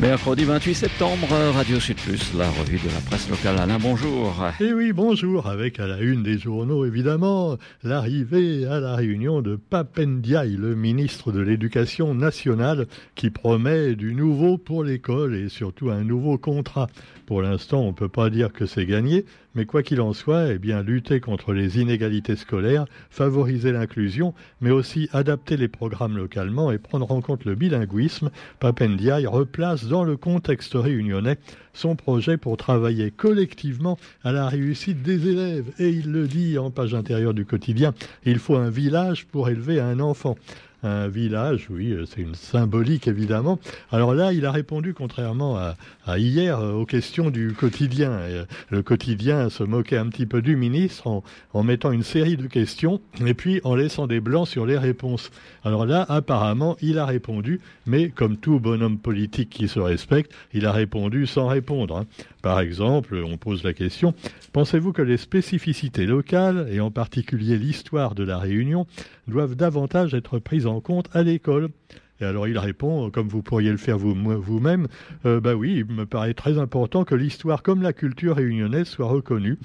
Mercredi 28 septembre, Radio Sud Plus, la revue de la presse locale. Alain, bonjour. Eh oui, bonjour, avec à la une des journaux, évidemment, l'arrivée à la réunion de Papendiaï, le ministre de l'Éducation nationale, qui promet du nouveau pour l'école et surtout un nouveau contrat. Pour l'instant, on ne peut pas dire que c'est gagné, mais quoi qu'il en soit, eh bien, lutter contre les inégalités scolaires, favoriser l'inclusion, mais aussi adapter les programmes localement et prendre en compte le bilinguisme, Papendiaï replace dans le contexte réunionnais son projet pour travailler collectivement à la réussite des élèves. Et il le dit en page intérieure du quotidien, il faut un village pour élever un enfant un village, oui, euh, c'est une symbolique évidemment. Alors là, il a répondu, contrairement à, hier, euh, aux questions du quotidien. Euh, le quotidien se moquait un petit peu du ministre en, mettant une série de questions et puis en laissant des blancs sur les réponses. Alors là, apparemment, il a répondu, mais comme tout bonhomme politique qui se respecte, il a répondu sans répondre. Hein. Par exemple, on pose la question, pensez-vous que les spécificités locales, et en particulier l'histoire de la Réunion, doivent davantage être prises en compte à l'école et alors il répond, comme vous pourriez le faire vous-même, euh, bah oui, il me paraît très important que l'histoire comme la culture réunionnaise soit reconnue.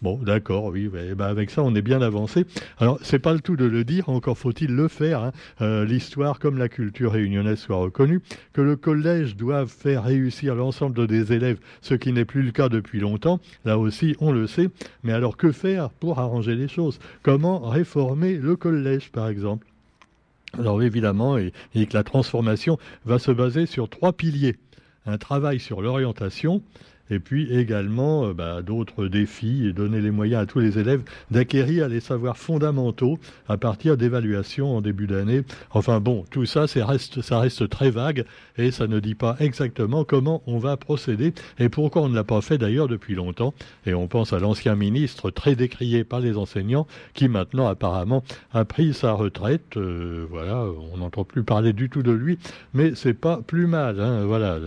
Bon, d'accord, oui, ben avec ça, on est bien avancé. Alors, c'est pas le tout de le dire, encore faut-il le faire. Hein. Euh, l'histoire, comme la culture réunionnaise, soit reconnue, que le collège doive faire réussir l'ensemble des élèves, ce qui n'est plus le cas depuis longtemps. Là aussi, on le sait. Mais alors, que faire pour arranger les choses? Comment réformer le collège, par exemple? Alors, évidemment, et, que la transformation va se baser sur trois piliers. Un travail sur l'orientation, et puis également euh, bah, d'autres défis donner les moyens à tous les élèves d'acquérir les savoirs fondamentaux à partir d'évaluations en début d'année. Enfin bon, tout ça, ça reste très vague et ça ne dit pas exactement comment on va procéder et pourquoi on ne l'a pas fait d'ailleurs depuis longtemps. Et on pense à l'ancien ministre très décrié par les enseignants qui maintenant apparemment a pris sa retraite. Euh, voilà, on n'entend plus parler du tout de lui, mais c'est pas plus mal. Hein, voilà,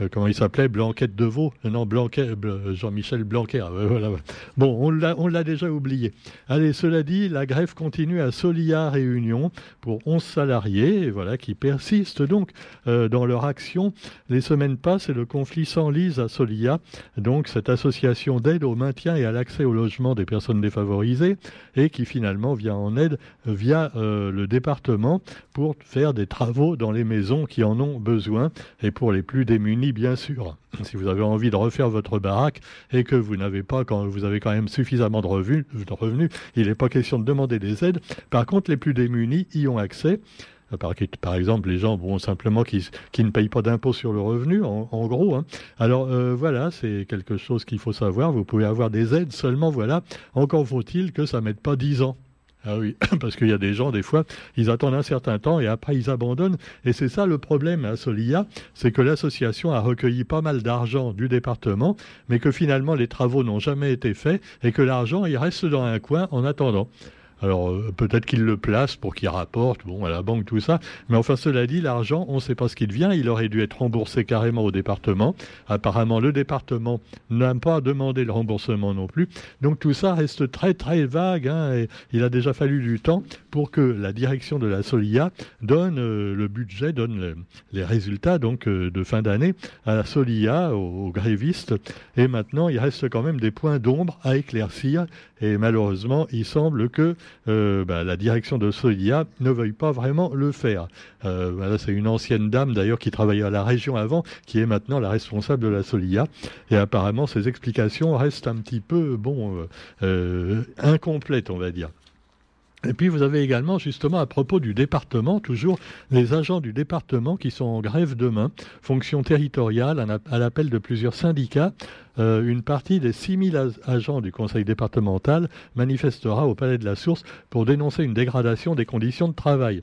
euh, comment il s'appelait? Blanquette de Veau Non, Blanquet, Jean-Michel Blanquer. Voilà. Bon, on l'a déjà oublié. Allez, cela dit, la grève continue à Solia Réunion pour 11 salariés voilà, qui persistent donc euh, dans leur action. Les semaines passent et le conflit s'enlise à Solia. Donc, cette association d'aide au maintien et à l'accès au logement des personnes défavorisées et qui finalement vient en aide via euh, le département pour faire des travaux dans les maisons qui en ont besoin et pour les plus démunis, bien sûr. Si vous avez envie de refaire votre baraque et que vous n'avez pas, quand vous avez quand même suffisamment de revenus, il n'est pas question de demander des aides. Par contre, les plus démunis y ont accès. Par, par, exemple, les gens bon, simplement qui, qui ne payent pas d'impôt sur le revenu, en, gros. Hein. Alors euh, voilà, c'est quelque chose qu'il faut savoir. Vous pouvez avoir des aides seulement, voilà. Encore faut-il que ça ne mette pas 10 ans. Ah oui, parce qu'il y a des gens, des fois, ils attendent un certain temps et après ils abandonnent. Et c'est ça le problème à Solia, c'est que l'association a recueilli pas mal d'argent du département, mais que finalement les travaux n'ont jamais été faits et que l'argent, il reste dans un coin en attendant. Alors euh, peut-être qu'il le place pour qu'il rapporte, bon, à la banque, tout ça. Mais enfin, cela dit, l'argent, on ne sait pas ce qu'il vient. Il aurait dû être remboursé carrément au département. Apparemment, le département n'a pas demandé le remboursement non plus. Donc tout ça reste très très vague. Hein, il a déjà fallu du temps pour que la direction de la Solia donne euh, le budget, donne les résultats donc euh, de fin d'année à la Solia, aux, grévistes. Et maintenant, il reste quand même des points d'ombre à éclaircir. Et malheureusement, il semble que euh, bah, la direction de Solia ne veuille pas vraiment le faire. Euh, c'est une ancienne dame d'ailleurs qui travaillait à la région avant, qui est maintenant la responsable de la Solia. Et apparemment, ces explications restent un petit peu, euh, incomplètes, on va dire. Et puis vous avez également, justement, à propos du département, toujours les agents du département qui sont en grève demain, fonction territoriale, à l'appel de plusieurs syndicats. Euh, une partie des 6000 agents du conseil départemental manifestera au Palais de la Source pour dénoncer une dégradation des conditions de travail.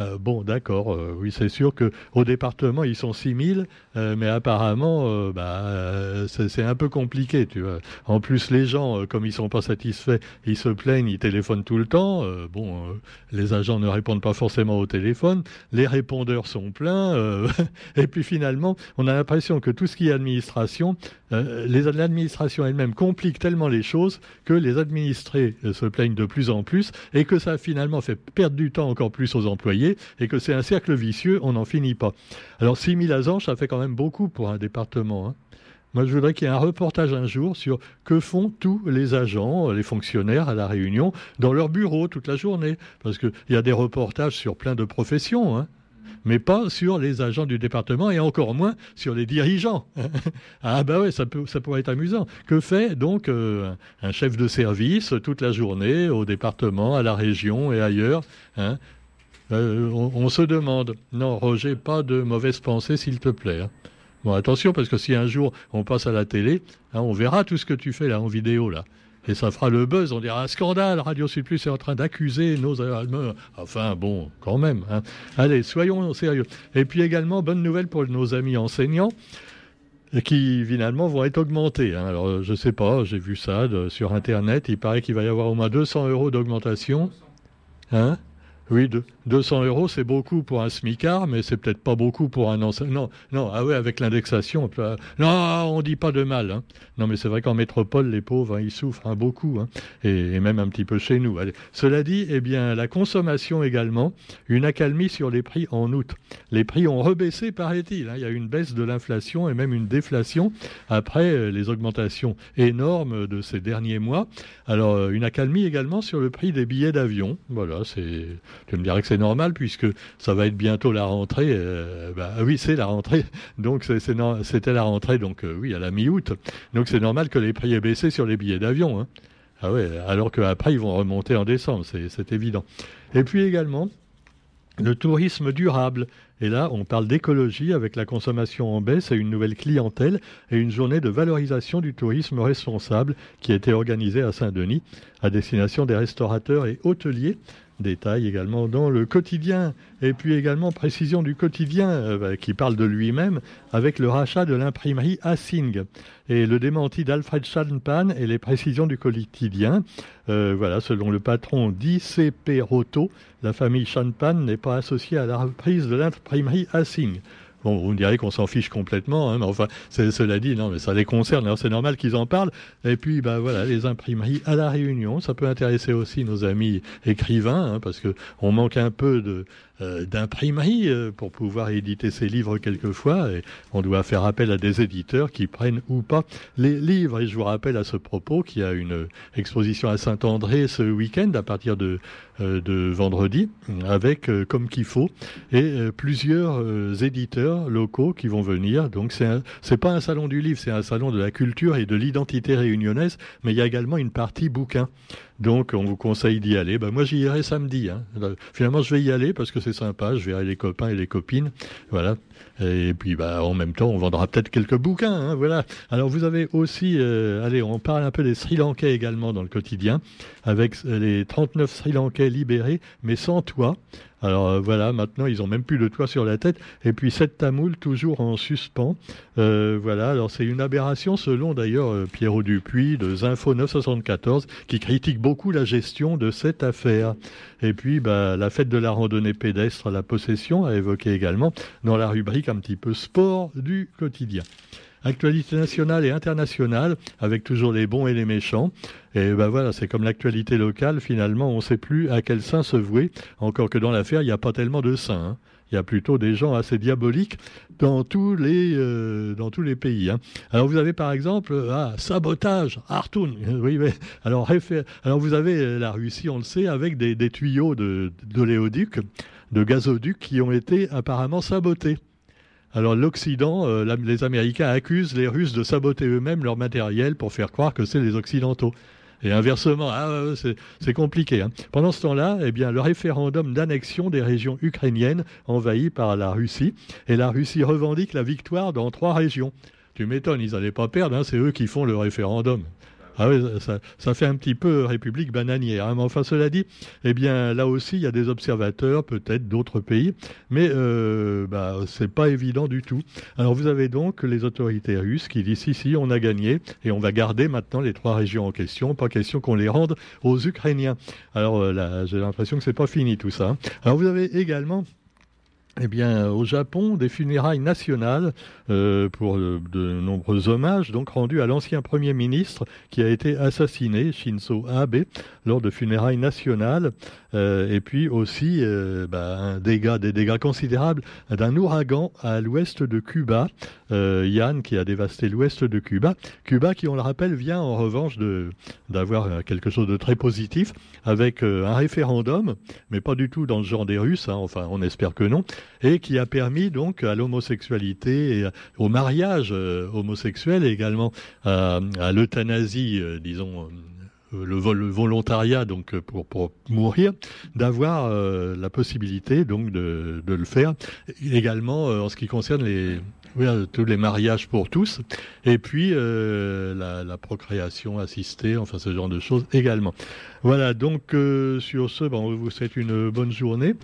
Euh, bon, d'accord, euh, oui, c'est sûr que au département, ils sont 6000, euh, mais apparemment, bah, c'est un peu compliqué, tu vois. En plus, les gens, comme ils sont pas satisfaits, ils se plaignent, ils téléphonent tout le temps. bon, les agents ne répondent pas forcément au téléphone, les répondeurs sont pleins, et puis finalement, on a l'impression que tout ce qui est administration, l'administration elle-même complique tellement les choses que les administrés se plaignent de plus en plus, et que ça finalement fait perdre du temps encore plus aux employés et que c'est un cercle vicieux, on n'en finit pas. Alors 6000 asanges, ça fait quand même beaucoup pour un département. Hein. Moi, je voudrais qu'il y ait un reportage un jour sur que font tous les agents, les fonctionnaires à la Réunion dans leur bureau toute la journée. Parce qu'il y a des reportages sur plein de professions. Hein mais pas sur les agents du département et encore moins sur les dirigeants. ah bah ouais, ça, peut, ça pourrait être amusant. Que fait donc euh, un chef de service toute la journée au département, à la région et ailleurs hein euh, on, se demande. Non, Roger, pas de mauvaise pensée, s'il te plaît. Hein. Bon, attention, parce que si un jour on passe à la télé, hein, on verra tout ce que tu fais là en vidéo là et ça fera le buzz. On dira un scandale. Radio Sud Plus est en train d'accuser nos. Enfin bon, quand même. Hein. Allez, soyons sérieux. Et puis également, bonne nouvelle pour nos amis enseignants qui finalement vont être augmentés. Alors je sais pas, j'ai vu ça sur internet. Il paraît qu'il va y avoir au moins 200 euros d'augmentation. Hein? Oui, 200 euros, c'est beaucoup pour un smicard, mais c'est peut-être pas beaucoup pour un enseignant. Non, non, ah ouais, avec l'indexation, non, on dit pas de mal. Hein. Non, mais c'est vrai qu'en métropole, les pauvres, hein, ils souffrent hein, beaucoup, et, même un petit peu chez nous. Cela dit, eh bien, la consommation également, une accalmie sur les prix en août. Les prix ont rebaissé, paraît-il. Il y a une baisse de l'inflation et même une déflation après euh, les augmentations énormes de ces derniers mois. Alors, euh, une accalmie également sur le prix des billets d'avion. Voilà, c'est tu me dirais que c'est normal puisque ça va être bientôt la rentrée. Euh, bah, oui, c'est la rentrée. Donc c'était la rentrée, donc euh, oui, à la mi-août. Donc c'est normal que les prix aient baissé sur les billets d'avion. Hein. Ah ouais, alors qu'après ils vont remonter en décembre, c'est évident. Et puis également le tourisme durable. Et là, on parle d'écologie avec la consommation en baisse et une nouvelle clientèle et une journée de valorisation du tourisme responsable qui a été organisée à Saint-Denis à destination des restaurateurs et hôteliers Détail également dans le quotidien. Et puis également précision du quotidien euh, qui parle de lui-même avec le rachat de l'imprimerie Assing. Et le démenti d'Alfred Schalpan et les précisions du quotidien. Euh, voilà, selon le patron d'ICP Roto, la famille Schalpan n'est pas associée à la reprise de l'imprimerie Assing. Bon, vous me direz qu'on s'en fiche complètement, hein, mais enfin, cela dit, non, mais ça les concerne, alors c'est normal qu'ils en parlent. Et puis, bah voilà, les imprimeries à la Réunion, ça peut intéresser aussi nos amis écrivains, hein, parce que on manque un peu de euh, d'imprimerie euh, pour pouvoir éditer ses livres quelquefois, et on doit faire appel à des éditeurs qui prennent ou pas les livres. Et je vous rappelle à ce propos qu'il y a une exposition à Saint-André ce week-end à partir de euh, de vendredi avec comme qu'il faut et plusieurs éditeurs locaux qui vont venir. Donc c'est c'est pas un salon du livre, c'est un salon de la culture et de l'identité réunionnaise, mais il y a également une partie bouquin. Donc on vous conseille d'y aller. Ben, moi j'y irai samedi. Hein. Finalement je vais y aller parce que c'est sympa. Je verrai les copains et les copines. Voilà. Et puis bah en même temps on vendra peut-être quelques bouquins. Hein, voilà. Alors vous avez aussi, allez on parle un peu des Sri Lankais également dans le quotidien avec les 39 Sri Lankais libérés, mais sans toit. Alors euh, voilà, maintenant ils ont même plus de toit sur la tête. Et puis cette tamoule toujours en suspens. Euh, voilà, alors c'est une aberration selon d'ailleurs euh, Pierrot Dupuis de Zinfo 974 qui critique beaucoup la gestion de cette affaire. Et puis bah, la fête de la randonnée pédestre à la possession a évoqué également dans la rubrique un petit peu sport du quotidien. Actualité nationale et internationale, avec toujours les bons et les méchants. Et ben voilà, c'est comme l'actualité locale, finalement, on ne sait plus à quel saint se vouer, encore que dans l'affaire, il n'y a pas tellement de saints. Hein. Il y a plutôt des gens assez diaboliques dans tous les, euh, dans tous les pays. Hein. Alors vous avez par exemple ah, sabotage, Artoun. Oui. Alors, alors vous avez euh, la Russie, on le sait, avec des, tuyaux de, de gazoduc qui ont été apparemment sabotés. Alors l'Occident, euh, les Américains accusent les Russes de saboter eux-mêmes leur matériel pour faire croire que c'est les Occidentaux. Et inversement, ah, c'est compliqué. Hein. Pendant ce temps-là, eh le référendum d'annexion des régions ukrainiennes envahies par la Russie, et la Russie revendique la victoire dans trois régions. Tu m'étonnes, ils n'allaient pas perdre, hein, c'est eux qui font le référendum. Ah oui, ça, fait un petit peu république bananière. Hein. Mais enfin, cela dit, eh bien, là aussi, il y a des observateurs, peut-être d'autres pays, mais euh, bah, c'est pas évident du tout. Alors, vous avez donc les autorités russes qui disent si, si, on a gagné et on va garder maintenant les trois régions en question. Pas question qu'on les rende aux Ukrainiens. Alors, euh, j'ai l'impression que c'est pas fini tout ça. Hein. Alors, vous avez également eh bien, au Japon, des funérailles nationales euh, pour de, nombreux hommages, donc rendus à l'ancien Premier ministre qui a été assassiné, Shinzo Abe, lors de funérailles nationales, euh, et puis aussi euh, bah, un dégât, des dégâts considérables d'un ouragan à l'ouest de Cuba, Yann qui a dévasté l'ouest de Cuba. Cuba qui, on le rappelle, vient en revanche d'avoir quelque chose de très positif avec un référendum, mais pas du tout dans le genre des Russes, hein, enfin on espère que non, et qui a permis donc à l'homosexualité et au mariage euh, homosexuel et également à, l'euthanasie, euh, disons euh, le, volontariat donc pour, mourir, d'avoir la possibilité donc de, le faire. Également en ce qui concerne les tous les mariages pour tous, et puis la, procréation assistée, enfin ce genre de choses également. Voilà, donc sur ce, bon, vous souhaite une bonne journée.